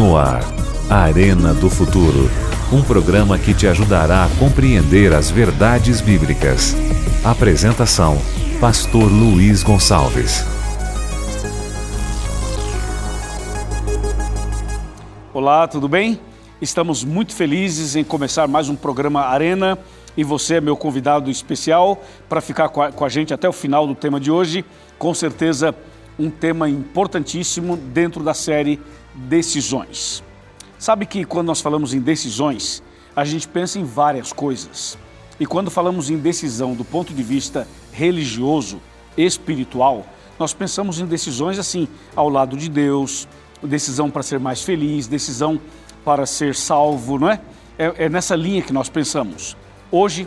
No ar, Arena do Futuro. Um programa que te ajudará a compreender as verdades bíblicas. Apresentação: Pastor Luiz Gonçalves. Olá, tudo bem? Estamos muito felizes em começar mais um programa Arena e você é meu convidado especial para ficar com a, com a gente até o final do tema de hoje. Com certeza, um tema importantíssimo dentro da série Decisões. Sabe que quando nós falamos em decisões, a gente pensa em várias coisas. E quando falamos em decisão do ponto de vista religioso, espiritual, nós pensamos em decisões assim, ao lado de Deus, decisão para ser mais feliz, decisão para ser salvo, não é? É, é nessa linha que nós pensamos. Hoje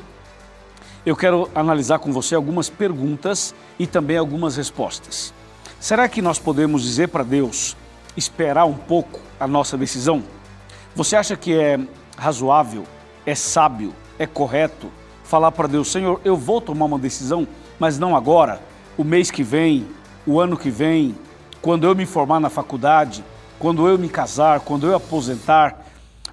eu quero analisar com você algumas perguntas e também algumas respostas. Será que nós podemos dizer para Deus esperar um pouco a nossa decisão? Você acha que é razoável, é sábio, é correto falar para Deus, Senhor, eu vou tomar uma decisão, mas não agora, o mês que vem, o ano que vem, quando eu me formar na faculdade, quando eu me casar, quando eu aposentar?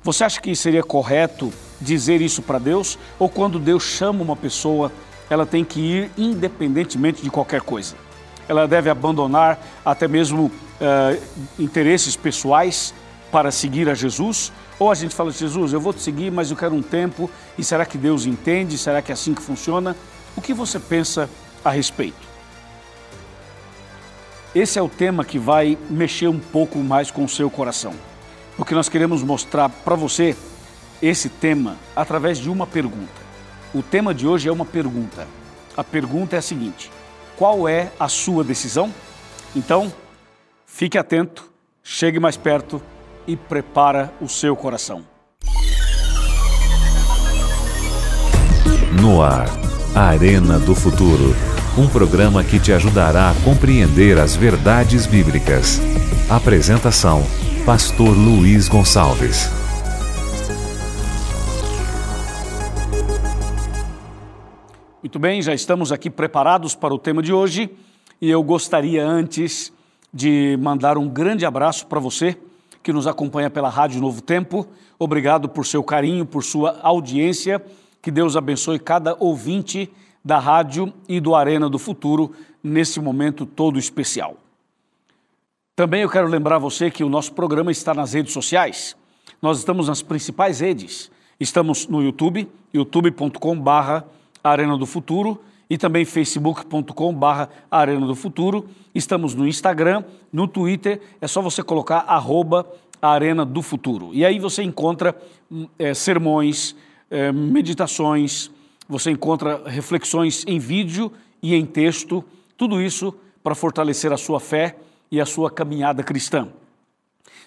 Você acha que seria correto dizer isso para Deus? Ou quando Deus chama uma pessoa, ela tem que ir independentemente de qualquer coisa? ela deve abandonar até mesmo uh, interesses pessoais para seguir a Jesus? Ou a gente fala, Jesus, eu vou te seguir, mas eu quero um tempo, e será que Deus entende? Será que é assim que funciona? O que você pensa a respeito? Esse é o tema que vai mexer um pouco mais com o seu coração, porque nós queremos mostrar para você esse tema através de uma pergunta. O tema de hoje é uma pergunta. A pergunta é a seguinte: qual é a sua decisão? Então, fique atento, chegue mais perto e prepara o seu coração. No ar, Arena do Futuro. Um programa que te ajudará a compreender as verdades bíblicas. Apresentação: Pastor Luiz Gonçalves. Muito bem, já estamos aqui preparados para o tema de hoje e eu gostaria antes de mandar um grande abraço para você que nos acompanha pela Rádio Novo Tempo. Obrigado por seu carinho, por sua audiência. Que Deus abençoe cada ouvinte da rádio e do Arena do Futuro nesse momento todo especial. Também eu quero lembrar você que o nosso programa está nas redes sociais. Nós estamos nas principais redes. Estamos no YouTube, youtube.com/barra Arena do Futuro e também facebook.com barra Arena do Futuro. Estamos no Instagram, no Twitter, é só você colocar arroba Arena do Futuro. E aí você encontra é, sermões, é, meditações, você encontra reflexões em vídeo e em texto, tudo isso para fortalecer a sua fé e a sua caminhada cristã.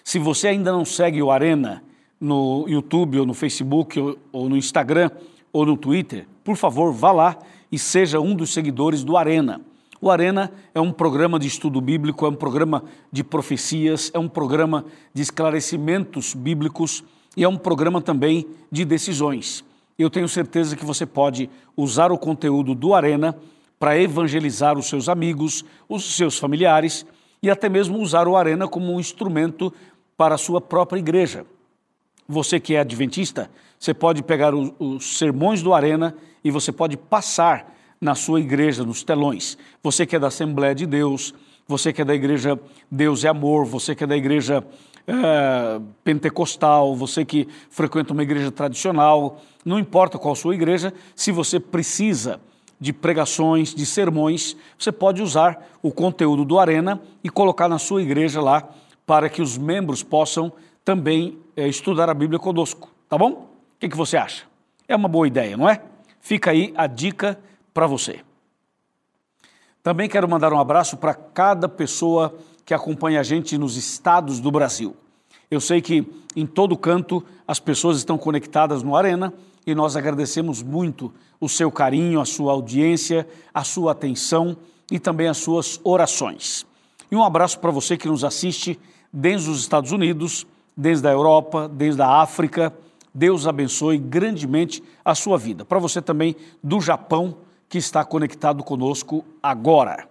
Se você ainda não segue o Arena no YouTube ou no Facebook ou, ou no Instagram ou no Twitter, por favor, vá lá e seja um dos seguidores do Arena. O Arena é um programa de estudo bíblico, é um programa de profecias, é um programa de esclarecimentos bíblicos e é um programa também de decisões. Eu tenho certeza que você pode usar o conteúdo do Arena para evangelizar os seus amigos, os seus familiares e até mesmo usar o Arena como um instrumento para a sua própria igreja. Você que é adventista, você pode pegar os, os sermões do Arena e você pode passar na sua igreja, nos telões. Você que é da Assembleia de Deus, você que é da igreja Deus é Amor, você que é da igreja é, pentecostal, você que frequenta uma igreja tradicional, não importa qual sua igreja, se você precisa de pregações, de sermões, você pode usar o conteúdo do Arena e colocar na sua igreja lá para que os membros possam também é, estudar a Bíblia conosco, tá bom? O que, que você acha? É uma boa ideia, não é? Fica aí a dica para você. Também quero mandar um abraço para cada pessoa que acompanha a gente nos estados do Brasil. Eu sei que em todo canto as pessoas estão conectadas no Arena e nós agradecemos muito o seu carinho, a sua audiência, a sua atenção e também as suas orações. E um abraço para você que nos assiste desde os Estados Unidos, desde a Europa, desde a África, Deus abençoe grandemente a sua vida. Para você também do Japão, que está conectado conosco agora.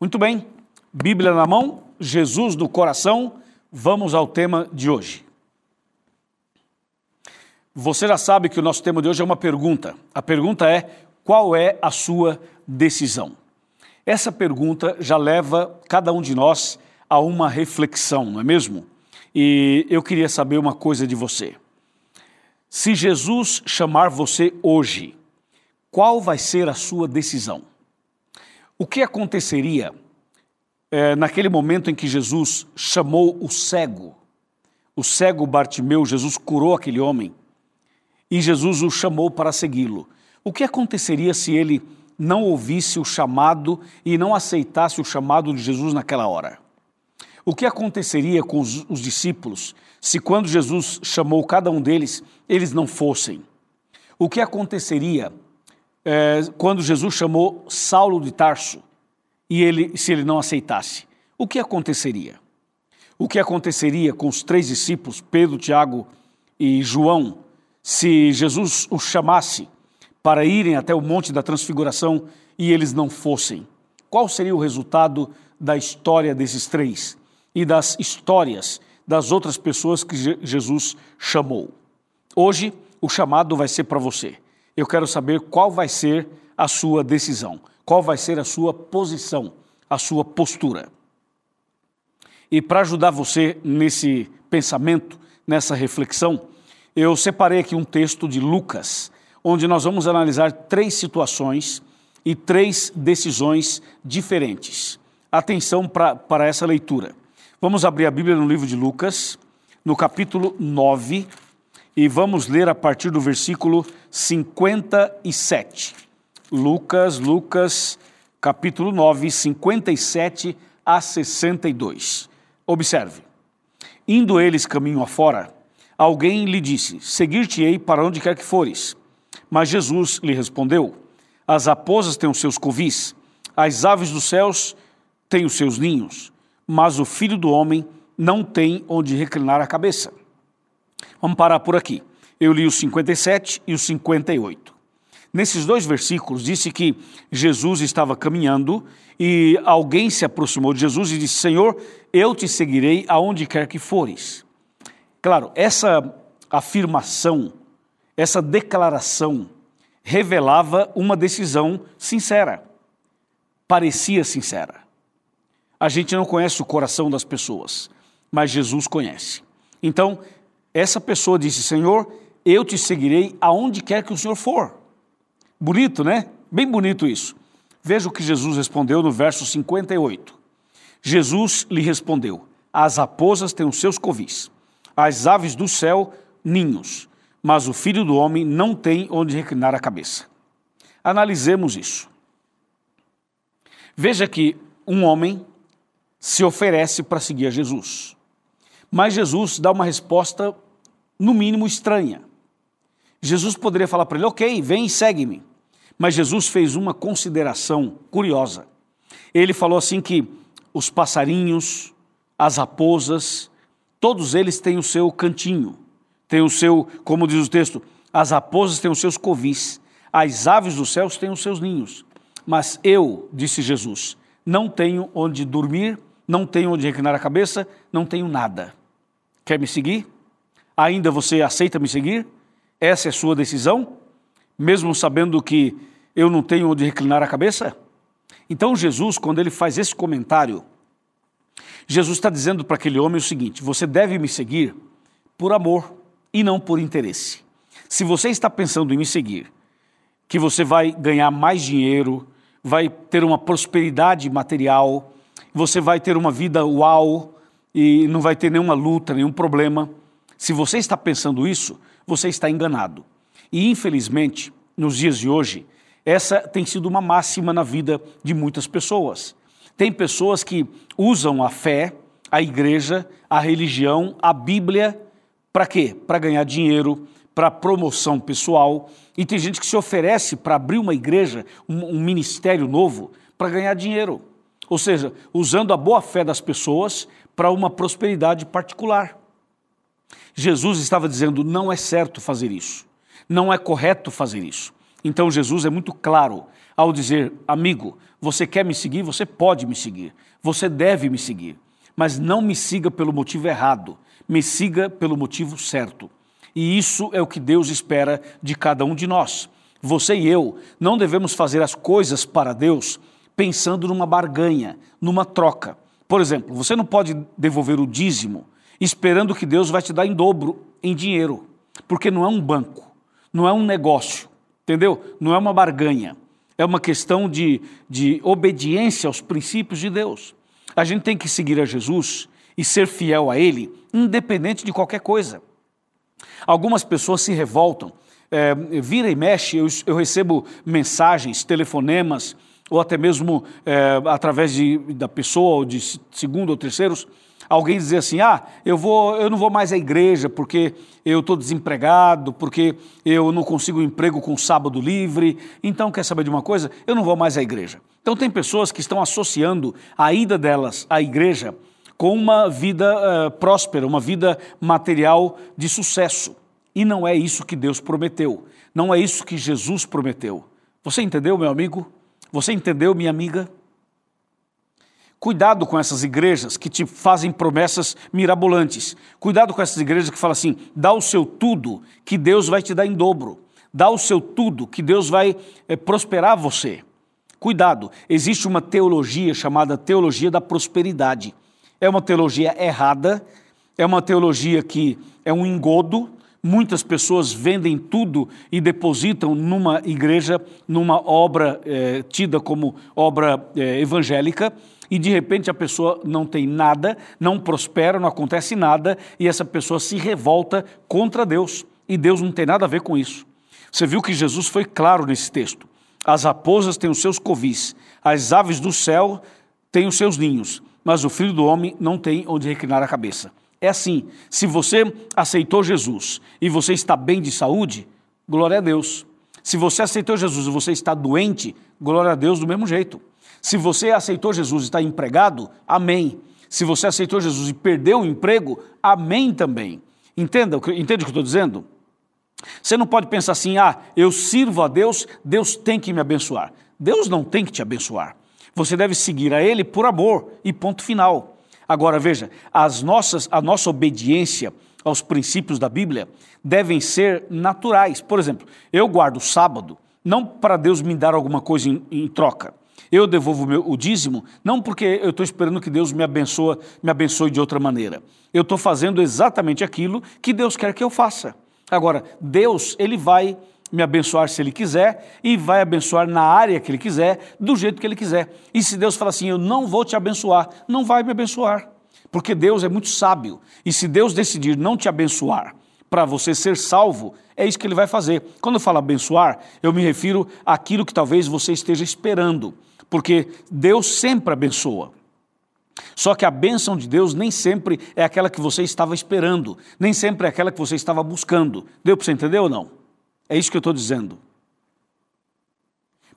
Muito bem, Bíblia na mão, Jesus no coração, Vamos ao tema de hoje. Você já sabe que o nosso tema de hoje é uma pergunta. A pergunta é: qual é a sua decisão? Essa pergunta já leva cada um de nós a uma reflexão, não é mesmo? E eu queria saber uma coisa de você. Se Jesus chamar você hoje, qual vai ser a sua decisão? O que aconteceria é, naquele momento em que Jesus chamou o cego? O cego Bartimeu, Jesus curou aquele homem e Jesus o chamou para segui-lo. O que aconteceria se ele não ouvisse o chamado e não aceitasse o chamado de Jesus naquela hora? O que aconteceria com os, os discípulos se, quando Jesus chamou cada um deles, eles não fossem? O que aconteceria é, quando Jesus chamou Saulo de Tarso e ele, se ele não aceitasse? O que aconteceria? O que aconteceria com os três discípulos, Pedro, Tiago e João, se Jesus os chamasse para irem até o Monte da Transfiguração e eles não fossem? Qual seria o resultado da história desses três e das histórias das outras pessoas que Jesus chamou? Hoje, o chamado vai ser para você. Eu quero saber qual vai ser a sua decisão, qual vai ser a sua posição, a sua postura. E para ajudar você nesse pensamento, nessa reflexão, eu separei aqui um texto de Lucas, onde nós vamos analisar três situações e três decisões diferentes. Atenção para essa leitura. Vamos abrir a Bíblia no livro de Lucas, no capítulo 9, e vamos ler a partir do versículo 57. Lucas, Lucas, capítulo 9, 57 a 62. Observe. Indo eles caminho afora, Alguém lhe disse: Seguir-te-ei para onde quer que fores. Mas Jesus lhe respondeu: As raposas têm os seus covis, as aves dos céus têm os seus ninhos, mas o filho do homem não tem onde reclinar a cabeça. Vamos parar por aqui. Eu li os 57 e os 58. Nesses dois versículos, disse que Jesus estava caminhando e alguém se aproximou de Jesus e disse: Senhor, eu te seguirei aonde quer que fores. Claro, essa afirmação, essa declaração revelava uma decisão sincera. Parecia sincera. A gente não conhece o coração das pessoas, mas Jesus conhece. Então, essa pessoa disse: Senhor, eu te seguirei aonde quer que o Senhor for. Bonito, né? Bem bonito isso. Veja o que Jesus respondeu no verso 58. Jesus lhe respondeu: As raposas têm os seus covis as aves do céu ninhos, mas o filho do homem não tem onde reclinar a cabeça. Analisemos isso. Veja que um homem se oferece para seguir a Jesus, mas Jesus dá uma resposta, no mínimo, estranha. Jesus poderia falar para ele: Ok, vem e segue-me. Mas Jesus fez uma consideração curiosa. Ele falou assim que os passarinhos, as raposas, Todos eles têm o seu cantinho, têm o seu, como diz o texto, as raposas têm os seus covis, as aves dos céus têm os seus ninhos. Mas eu, disse Jesus, não tenho onde dormir, não tenho onde reclinar a cabeça, não tenho nada. Quer me seguir? Ainda você aceita me seguir? Essa é sua decisão? Mesmo sabendo que eu não tenho onde reclinar a cabeça? Então Jesus, quando ele faz esse comentário, Jesus está dizendo para aquele homem o seguinte: você deve me seguir por amor e não por interesse. Se você está pensando em me seguir, que você vai ganhar mais dinheiro, vai ter uma prosperidade material, você vai ter uma vida uau e não vai ter nenhuma luta, nenhum problema. Se você está pensando isso, você está enganado. E infelizmente, nos dias de hoje, essa tem sido uma máxima na vida de muitas pessoas. Tem pessoas que usam a fé, a igreja, a religião, a Bíblia, para quê? Para ganhar dinheiro, para promoção pessoal. E tem gente que se oferece para abrir uma igreja, um, um ministério novo, para ganhar dinheiro. Ou seja, usando a boa fé das pessoas para uma prosperidade particular. Jesus estava dizendo: não é certo fazer isso, não é correto fazer isso. Então Jesus é muito claro ao dizer: amigo, você quer me seguir? Você pode me seguir. Você deve me seguir. mas não me siga pelo motivo errado, me siga pelo motivo certo. E isso é o que Deus espera de cada um de nós. Você e eu não devemos fazer as coisas para Deus pensando numa barganha, numa troca. Por exemplo, você não pode devolver o dízimo esperando que Deus vai te dar em dobro em dinheiro, porque não é um banco, não é um negócio, entendeu? Não é uma barganha. É uma questão de, de obediência aos princípios de Deus. A gente tem que seguir a Jesus e ser fiel a Ele, independente de qualquer coisa. Algumas pessoas se revoltam. É, vira e mexe, eu, eu recebo mensagens, telefonemas, ou até mesmo é, através de, da pessoa, ou de segundo ou terceiros, alguém dizer assim: ah, eu, vou, eu não vou mais à igreja porque eu estou desempregado, porque eu não consigo um emprego com sábado livre, então quer saber de uma coisa? Eu não vou mais à igreja. Então tem pessoas que estão associando a ida delas à igreja com uma vida uh, próspera, uma vida material de sucesso. E não é isso que Deus prometeu, não é isso que Jesus prometeu. Você entendeu, meu amigo? Você entendeu, minha amiga? Cuidado com essas igrejas que te fazem promessas mirabolantes. Cuidado com essas igrejas que falam assim: dá o seu tudo, que Deus vai te dar em dobro. Dá o seu tudo, que Deus vai é, prosperar você. Cuidado, existe uma teologia chamada teologia da prosperidade. É uma teologia errada, é uma teologia que é um engodo, Muitas pessoas vendem tudo e depositam numa igreja, numa obra é, tida como obra é, evangélica, e de repente a pessoa não tem nada, não prospera, não acontece nada, e essa pessoa se revolta contra Deus. E Deus não tem nada a ver com isso. Você viu que Jesus foi claro nesse texto. As raposas têm os seus covis, as aves do céu têm os seus ninhos, mas o filho do homem não tem onde reclinar a cabeça. É assim: se você aceitou Jesus e você está bem de saúde, glória a Deus. Se você aceitou Jesus e você está doente, glória a Deus do mesmo jeito. Se você aceitou Jesus e está empregado, amém. Se você aceitou Jesus e perdeu o emprego, amém também. Entenda, entende o que eu estou dizendo? Você não pode pensar assim, ah, eu sirvo a Deus, Deus tem que me abençoar. Deus não tem que te abençoar. Você deve seguir a Ele por amor e ponto final. Agora veja, as nossas, a nossa obediência aos princípios da Bíblia devem ser naturais. Por exemplo, eu guardo o sábado não para Deus me dar alguma coisa em, em troca. Eu devolvo o, meu, o dízimo não porque eu estou esperando que Deus me abençoe, me abençoe de outra maneira. Eu estou fazendo exatamente aquilo que Deus quer que eu faça. Agora, Deus, Ele vai me abençoar se Ele quiser e vai abençoar na área que Ele quiser, do jeito que Ele quiser. E se Deus falar assim, eu não vou te abençoar, não vai me abençoar. Porque Deus é muito sábio. E se Deus decidir não te abençoar para você ser salvo, é isso que Ele vai fazer. Quando eu falo abençoar, eu me refiro àquilo que talvez você esteja esperando. Porque Deus sempre abençoa. Só que a bênção de Deus nem sempre é aquela que você estava esperando, nem sempre é aquela que você estava buscando. Deu para você entender ou não? É isso que eu estou dizendo.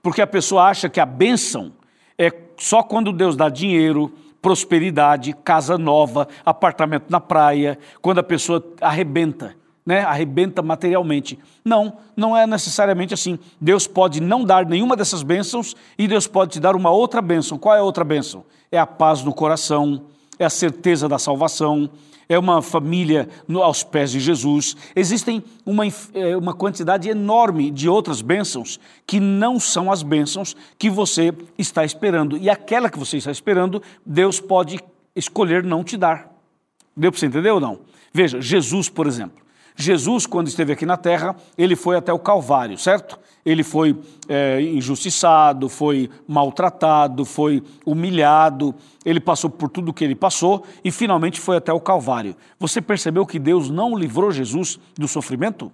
Porque a pessoa acha que a bênção é só quando Deus dá dinheiro, prosperidade, casa nova, apartamento na praia, quando a pessoa arrebenta, né? Arrebenta materialmente. Não, não é necessariamente assim. Deus pode não dar nenhuma dessas bênçãos e Deus pode te dar uma outra bênção. Qual é a outra bênção? É a paz no coração, é a certeza da salvação, é uma família aos pés de Jesus. Existem uma, é, uma quantidade enorme de outras bênçãos que não são as bênçãos que você está esperando. E aquela que você está esperando, Deus pode escolher não te dar. Deu para você entender ou não? Veja, Jesus, por exemplo. Jesus, quando esteve aqui na terra, ele foi até o Calvário, certo? Ele foi é, injustiçado, foi maltratado, foi humilhado, ele passou por tudo o que ele passou e finalmente foi até o Calvário. Você percebeu que Deus não livrou Jesus do sofrimento?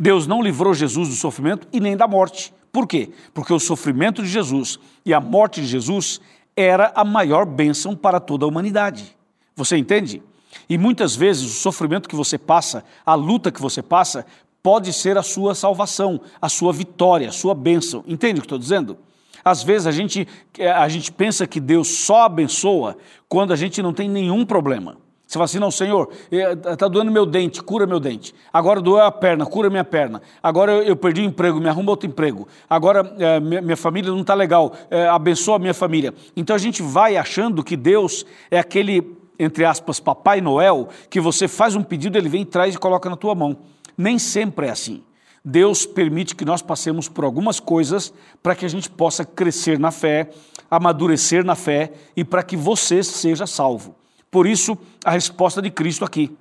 Deus não livrou Jesus do sofrimento e nem da morte. Por quê? Porque o sofrimento de Jesus e a morte de Jesus era a maior bênção para toda a humanidade. Você entende? E muitas vezes o sofrimento que você passa, a luta que você passa, pode ser a sua salvação, a sua vitória, a sua bênção. Entende o que estou dizendo? Às vezes a gente, a gente pensa que Deus só abençoa quando a gente não tem nenhum problema. Você fala assim, não, Senhor, está doendo meu dente, cura meu dente. Agora doeu a perna, cura minha perna. Agora eu, eu perdi o emprego, me arruma outro emprego. Agora é, minha, minha, família não está legal, é, abençoa a minha família. Então a gente vai achando que Deus é aquele, entre aspas, Papai Noel, que você faz um pedido, ele vem, traz e coloca na tua mão. Nem sempre é assim. Deus permite que nós passemos por algumas coisas para que a gente possa crescer na fé, amadurecer na fé e para que você seja salvo. Por isso, a resposta de Cristo aqui.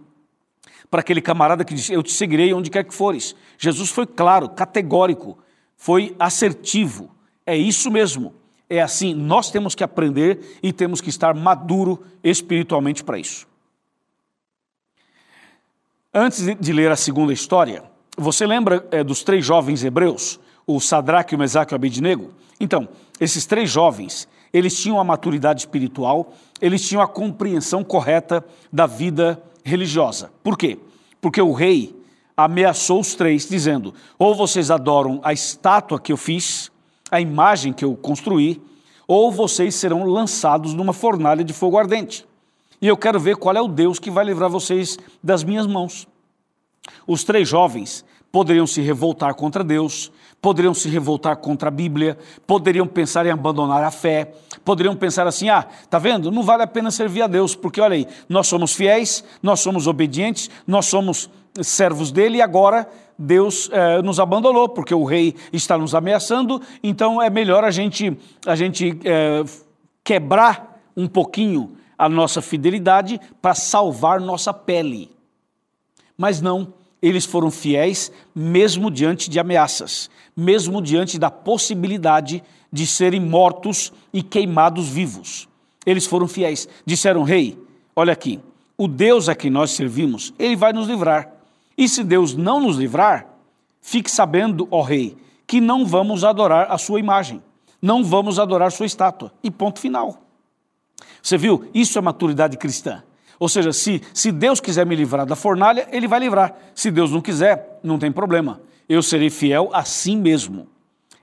Para aquele camarada que disse: Eu te seguirei onde quer que fores. Jesus foi claro, categórico, foi assertivo. É isso mesmo. É assim, nós temos que aprender e temos que estar maduro espiritualmente para isso. Antes de ler a segunda história, você lembra é, dos três jovens hebreus, o Sadraque, o Mesaque e o Abednego? Então, esses três jovens, eles tinham a maturidade espiritual, eles tinham a compreensão correta da vida religiosa. Por quê? Porque o rei ameaçou os três, dizendo: ou vocês adoram a estátua que eu fiz, a imagem que eu construí, ou vocês serão lançados numa fornalha de fogo ardente. E eu quero ver qual é o Deus que vai livrar vocês das minhas mãos. Os três jovens poderiam se revoltar contra Deus, poderiam se revoltar contra a Bíblia, poderiam pensar em abandonar a fé, poderiam pensar assim: ah, tá vendo? Não vale a pena servir a Deus, porque olha aí, nós somos fiéis, nós somos obedientes, nós somos servos dele e agora Deus eh, nos abandonou, porque o rei está nos ameaçando, então é melhor a gente, a gente eh, quebrar um pouquinho a nossa fidelidade para salvar nossa pele. Mas não eles foram fiéis mesmo diante de ameaças, mesmo diante da possibilidade de serem mortos e queimados vivos. Eles foram fiéis. Disseram: Rei, olha aqui, o Deus a quem nós servimos, ele vai nos livrar. E se Deus não nos livrar, fique sabendo, ó Rei, que não vamos adorar a sua imagem, não vamos adorar sua estátua. E ponto final. Você viu? Isso é maturidade cristã. Ou seja, se, se Deus quiser me livrar da fornalha, Ele vai livrar. Se Deus não quiser, não tem problema. Eu serei fiel a si mesmo.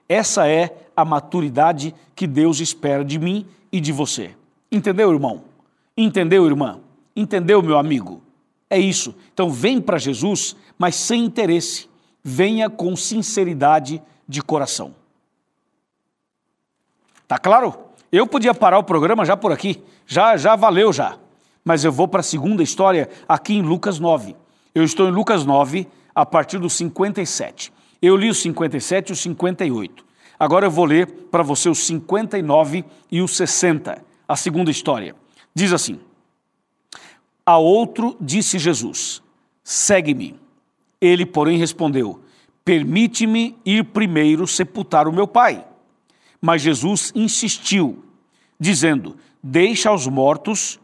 Essa é a maturidade que Deus espera de mim e de você. Entendeu, irmão? Entendeu, irmã? Entendeu, meu amigo? É isso. Então, vem para Jesus, mas sem interesse. Venha com sinceridade de coração. Tá claro? Eu podia parar o programa já por aqui. Já, já valeu já mas eu vou para a segunda história aqui em Lucas 9. Eu estou em Lucas 9, a partir do 57. Eu li o 57 e o 58. Agora eu vou ler para você o 59 e o 60, a segunda história. Diz assim: A outro disse Jesus: Segue-me. Ele, porém, respondeu: Permite-me ir primeiro sepultar o meu pai. Mas Jesus insistiu, dizendo: Deixa os mortos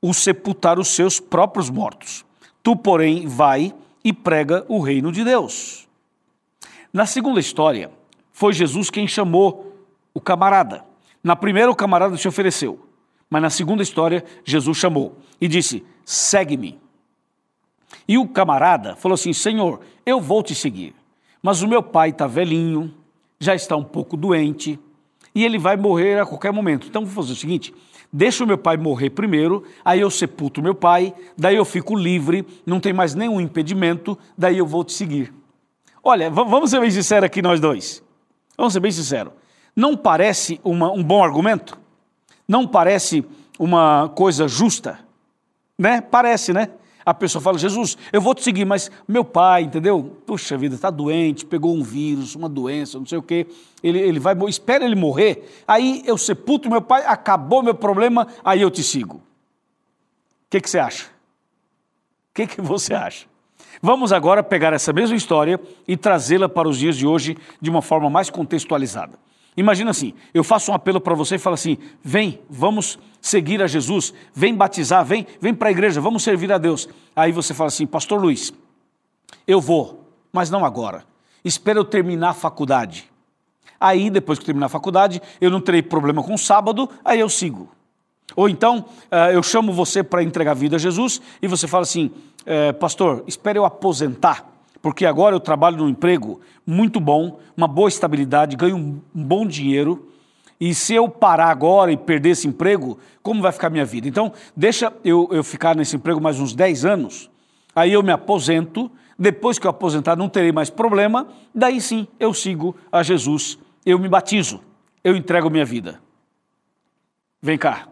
o sepultar os seus próprios mortos. Tu, porém, vai e prega o reino de Deus. Na segunda história, foi Jesus quem chamou o camarada. Na primeira, o camarada se ofereceu, mas na segunda história, Jesus chamou e disse: segue-me. E o camarada falou assim: Senhor, eu vou te seguir, mas o meu pai está velhinho, já está um pouco doente e ele vai morrer a qualquer momento. Então vou fazer o seguinte: deixa o meu pai morrer primeiro, aí eu sepulto meu pai, daí eu fico livre, não tem mais nenhum impedimento, daí eu vou te seguir. Olha, vamos ser bem sinceros aqui nós dois. Vamos ser bem sinceros. Não parece uma, um bom argumento? Não parece uma coisa justa? Né? Parece, né? a pessoa fala, Jesus, eu vou te seguir, mas meu pai, entendeu? Puxa vida, está doente, pegou um vírus, uma doença, não sei o quê. Ele, ele vai, espera ele morrer, aí eu sepulto meu pai, acabou meu problema, aí eu te sigo. O que, que você acha? O que, que você acha? Vamos agora pegar essa mesma história e trazê-la para os dias de hoje de uma forma mais contextualizada. Imagina assim, eu faço um apelo para você e falo assim: vem, vamos seguir a Jesus, vem batizar, vem, vem para a igreja, vamos servir a Deus. Aí você fala assim, Pastor Luiz, eu vou, mas não agora. Espera eu terminar a faculdade. Aí, depois que eu terminar a faculdade, eu não terei problema com o sábado, aí eu sigo. Ou então, eh, eu chamo você para entregar a vida a Jesus e você fala assim, eh, pastor, espere eu aposentar porque agora eu trabalho num emprego muito bom, uma boa estabilidade, ganho um bom dinheiro E se eu parar agora e perder esse emprego, como vai ficar minha vida? Então, deixa eu, eu ficar nesse emprego mais uns 10 anos, aí eu me aposento, depois que eu aposentar não terei mais problema, daí sim eu sigo a Jesus, eu me batizo, eu entrego minha vida. Vem cá,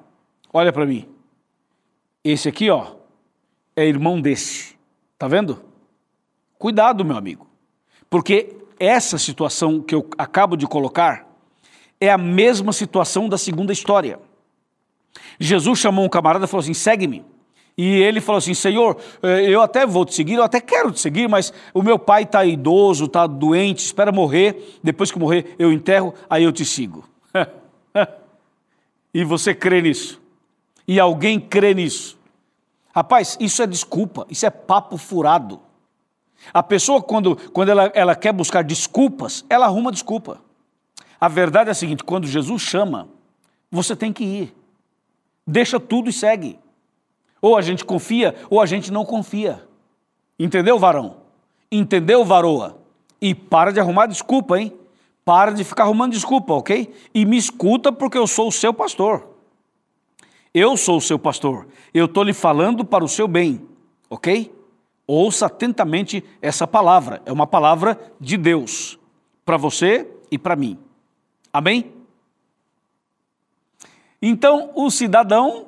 olha para mim. Esse aqui, ó, é irmão desse. Tá vendo? Cuidado, meu amigo. Porque essa situação que eu acabo de colocar é a mesma situação da segunda história. Jesus chamou um camarada e falou assim: segue-me. E ele falou assim: Senhor, eh, eu até vou te seguir, eu até quero te seguir, mas o meu pai está idoso, está doente, espera morrer. Depois que morrer, eu enterro, aí eu te sigo. e você crê nisso? E alguém crê nisso? Rapaz, isso é desculpa, isso é papo furado. A pessoa, quando, quando ela, ela quer buscar desculpas, ela arruma desculpa. A verdade é a seguinte: quando Jesus chama, você tem que ir. Deixa tudo e segue. Ou a gente confia, ou a gente não confia. Entendeu, varão? Entendeu, varoa? E para de arrumar desculpa, hein? Para de ficar arrumando desculpa, ok? E me escuta porque eu sou o seu pastor. Eu sou o seu pastor. Eu estou lhe falando para o seu bem, ok? Ouça atentamente essa palavra. É uma palavra de Deus para você e para mim. Amém? Então o cidadão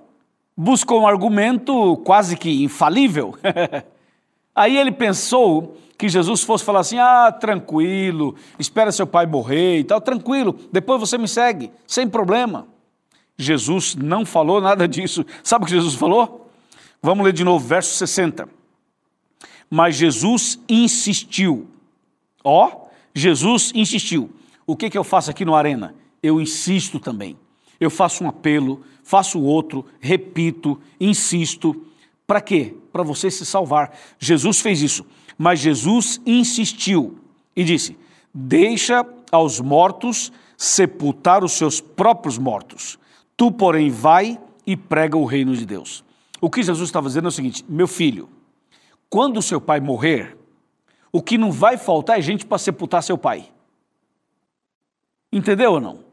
buscou um argumento quase que infalível. Aí ele pensou que Jesus fosse falar assim: ah, tranquilo, espera seu pai morrer e tal, tranquilo, depois você me segue, sem problema. Jesus não falou nada disso. Sabe o que Jesus falou? Vamos ler de novo, verso 60. Mas Jesus insistiu. Ó, Jesus insistiu. O que, que eu faço aqui no Arena? Eu insisto também. Eu faço um apelo, faço outro, repito, insisto. Para quê? Para você se salvar. Jesus fez isso. Mas Jesus insistiu e disse: Deixa aos mortos sepultar os seus próprios mortos. Tu, porém, vai e prega o reino de Deus. O que Jesus estava dizendo é o seguinte: Meu filho, quando seu pai morrer, o que não vai faltar é gente para sepultar seu pai. Entendeu ou não?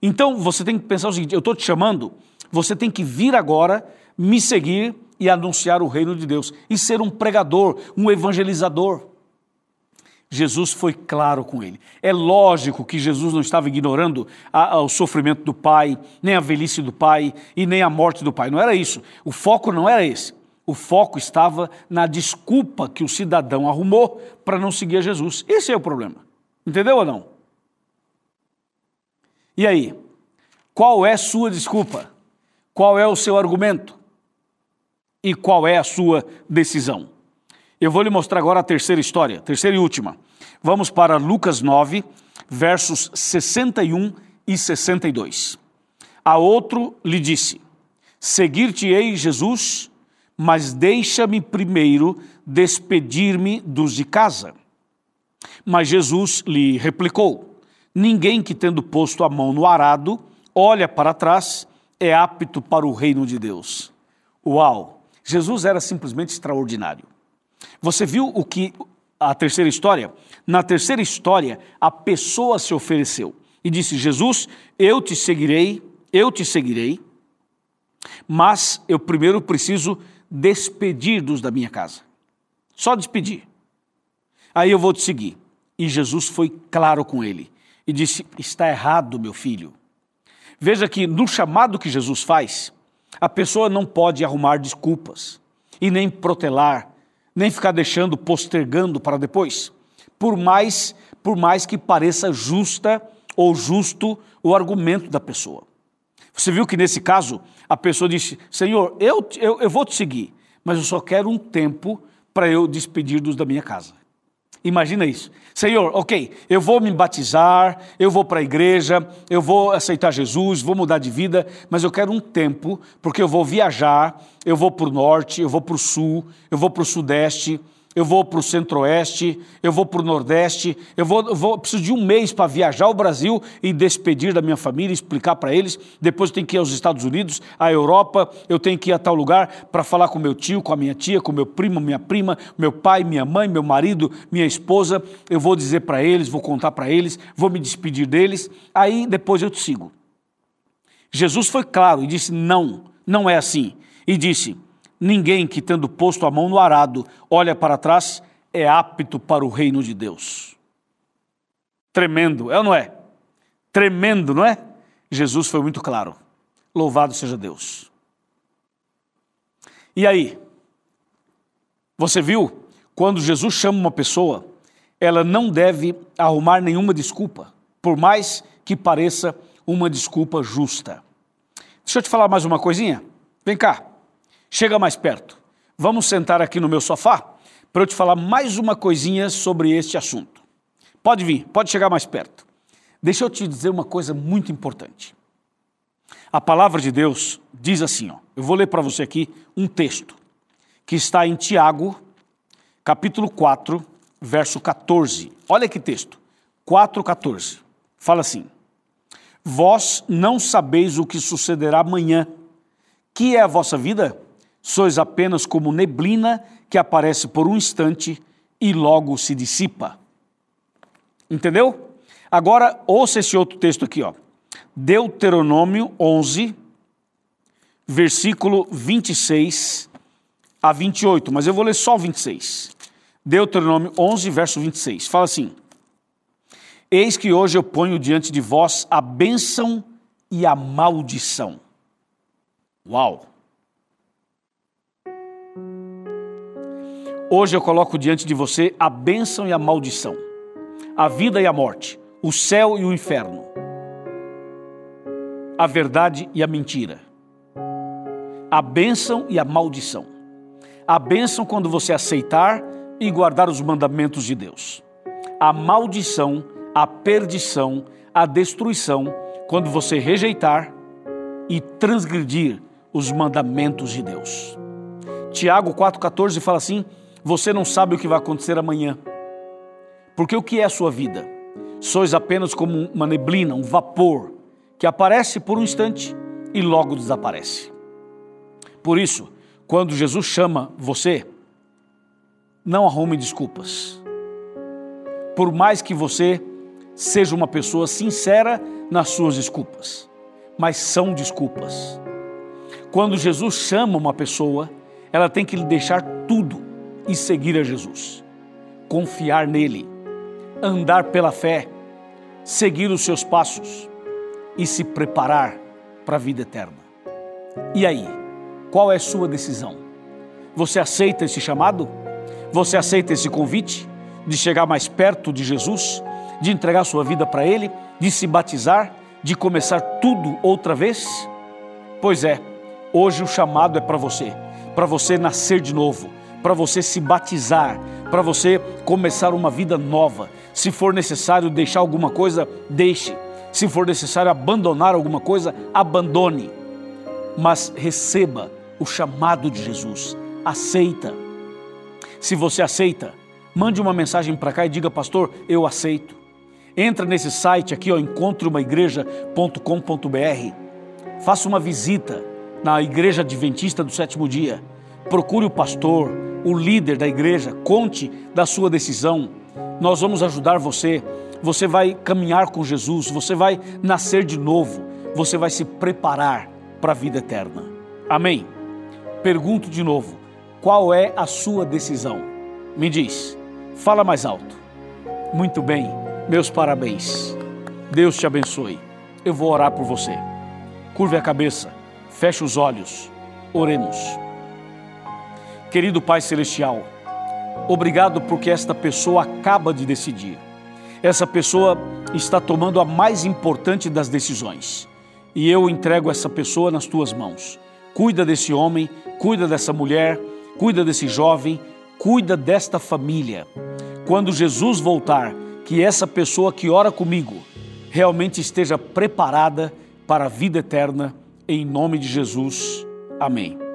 Então você tem que pensar o seguinte: eu estou te chamando, você tem que vir agora, me seguir e anunciar o reino de Deus e ser um pregador, um evangelizador. Jesus foi claro com ele. É lógico que Jesus não estava ignorando a, a, o sofrimento do pai, nem a velhice do pai e nem a morte do pai. Não era isso. O foco não era esse. O foco estava na desculpa que o cidadão arrumou para não seguir a Jesus. Esse é o problema. Entendeu ou não? E aí? Qual é sua desculpa? Qual é o seu argumento? E qual é a sua decisão? Eu vou lhe mostrar agora a terceira história, terceira e última. Vamos para Lucas 9, versos 61 e 62. A outro lhe disse: Seguir-te-ei, Jesus mas deixa-me primeiro despedir-me dos de casa. Mas Jesus lhe replicou: Ninguém que, tendo posto a mão no arado, olha para trás, é apto para o reino de Deus. Uau! Jesus era simplesmente extraordinário. Você viu o que a terceira história? Na terceira história, a pessoa se ofereceu e disse: Jesus, eu te seguirei, eu te seguirei, mas eu primeiro preciso despedir dos da minha casa. Só despedir. Aí eu vou te seguir. E Jesus foi claro com ele e disse: Está errado, meu filho. Veja que no chamado que Jesus faz, a pessoa não pode arrumar desculpas e nem protelar, nem ficar deixando postergando para depois. Por mais, por mais que pareça justa ou justo o argumento da pessoa. Você viu que nesse caso a pessoa disse: Senhor, eu, eu, eu vou te seguir, mas eu só quero um tempo para eu despedir dos da minha casa. Imagina isso. Senhor, ok, eu vou me batizar, eu vou para a igreja, eu vou aceitar Jesus, vou mudar de vida, mas eu quero um tempo, porque eu vou viajar, eu vou para o norte, eu vou para o sul, eu vou para o sudeste, eu vou para o centro-oeste, eu vou para o nordeste, eu vou, eu vou preciso de um mês para viajar ao Brasil e despedir da minha família, explicar para eles. Depois eu tenho que ir aos Estados Unidos, à Europa, eu tenho que ir a tal lugar para falar com meu tio, com a minha tia, com meu primo, minha prima, meu pai, minha mãe, meu marido, minha esposa. Eu vou dizer para eles, vou contar para eles, vou me despedir deles. Aí depois eu te sigo. Jesus foi claro e disse: não, não é assim. E disse: ninguém que, tendo posto a mão no arado, olha para trás, é apto para o reino de Deus. Tremendo, é ou não é? Tremendo, não é? Jesus foi muito claro. Louvado seja Deus. E aí? Você viu? Quando Jesus chama uma pessoa, ela não deve arrumar nenhuma desculpa, por mais que pareça uma desculpa justa. Deixa eu te falar mais uma coisinha. Vem cá, chega mais perto. Vamos sentar aqui no meu sofá para eu te falar mais uma coisinha sobre este assunto. Pode vir, pode chegar mais perto. Deixa eu te dizer uma coisa muito importante. A palavra de Deus diz assim, ó, eu vou ler para você aqui um texto que está em Tiago, capítulo 4, verso 14. Olha que texto. 4:14. Fala assim: Vós não sabeis o que sucederá amanhã. Que é a vossa vida? Sois apenas como neblina que aparece por um instante e logo se dissipa. Entendeu? Agora, ouça esse outro texto aqui, ó. Deuteronômio 11, versículo 26 a 28, mas eu vou ler só o 26. Deuteronômio 11, verso 26. Fala assim: Eis que hoje eu ponho diante de vós a bênção e a maldição. Uau! Hoje eu coloco diante de você a bênção e a maldição, a vida e a morte, o céu e o inferno, a verdade e a mentira, a bênção e a maldição. A bênção quando você aceitar e guardar os mandamentos de Deus. A maldição, a perdição, a destruição, quando você rejeitar e transgredir os mandamentos de Deus. Tiago 4,14 fala assim: Você não sabe o que vai acontecer amanhã. Porque o que é a sua vida? Sois apenas como uma neblina, um vapor, que aparece por um instante e logo desaparece. Por isso, quando Jesus chama você, não arrume desculpas. Por mais que você seja uma pessoa sincera nas suas desculpas, mas são desculpas. Quando Jesus chama uma pessoa, ela tem que lhe deixar tudo e seguir a Jesus, confiar nele, andar pela fé, seguir os seus passos e se preparar para a vida eterna. E aí, qual é a sua decisão? Você aceita esse chamado? Você aceita esse convite de chegar mais perto de Jesus, de entregar sua vida para Ele, de se batizar, de começar tudo outra vez? Pois é, hoje o chamado é para você, para você nascer de novo, para você se batizar, para você começar uma vida nova. Se for necessário deixar alguma coisa, deixe. Se for necessário abandonar alguma coisa, abandone. Mas receba o chamado de Jesus. Aceita se você aceita, mande uma mensagem para cá e diga, pastor, eu aceito. Entra nesse site aqui, encontreumaigreja.com.br. Faça uma visita na Igreja Adventista do Sétimo Dia. Procure o pastor, o líder da igreja, conte da sua decisão. Nós vamos ajudar você. Você vai caminhar com Jesus, você vai nascer de novo, você vai se preparar para a vida eterna. Amém? Pergunto de novo: qual é a sua decisão? Me diz, fala mais alto. Muito bem, meus parabéns. Deus te abençoe. Eu vou orar por você. Curve a cabeça, feche os olhos, oremos. Querido Pai Celestial, obrigado porque esta pessoa acaba de decidir. Essa pessoa está tomando a mais importante das decisões. E eu entrego essa pessoa nas tuas mãos. Cuida desse homem, cuida dessa mulher cuida desse jovem, cuida desta família. Quando Jesus voltar, que essa pessoa que ora comigo realmente esteja preparada para a vida eterna, em nome de Jesus. Amém.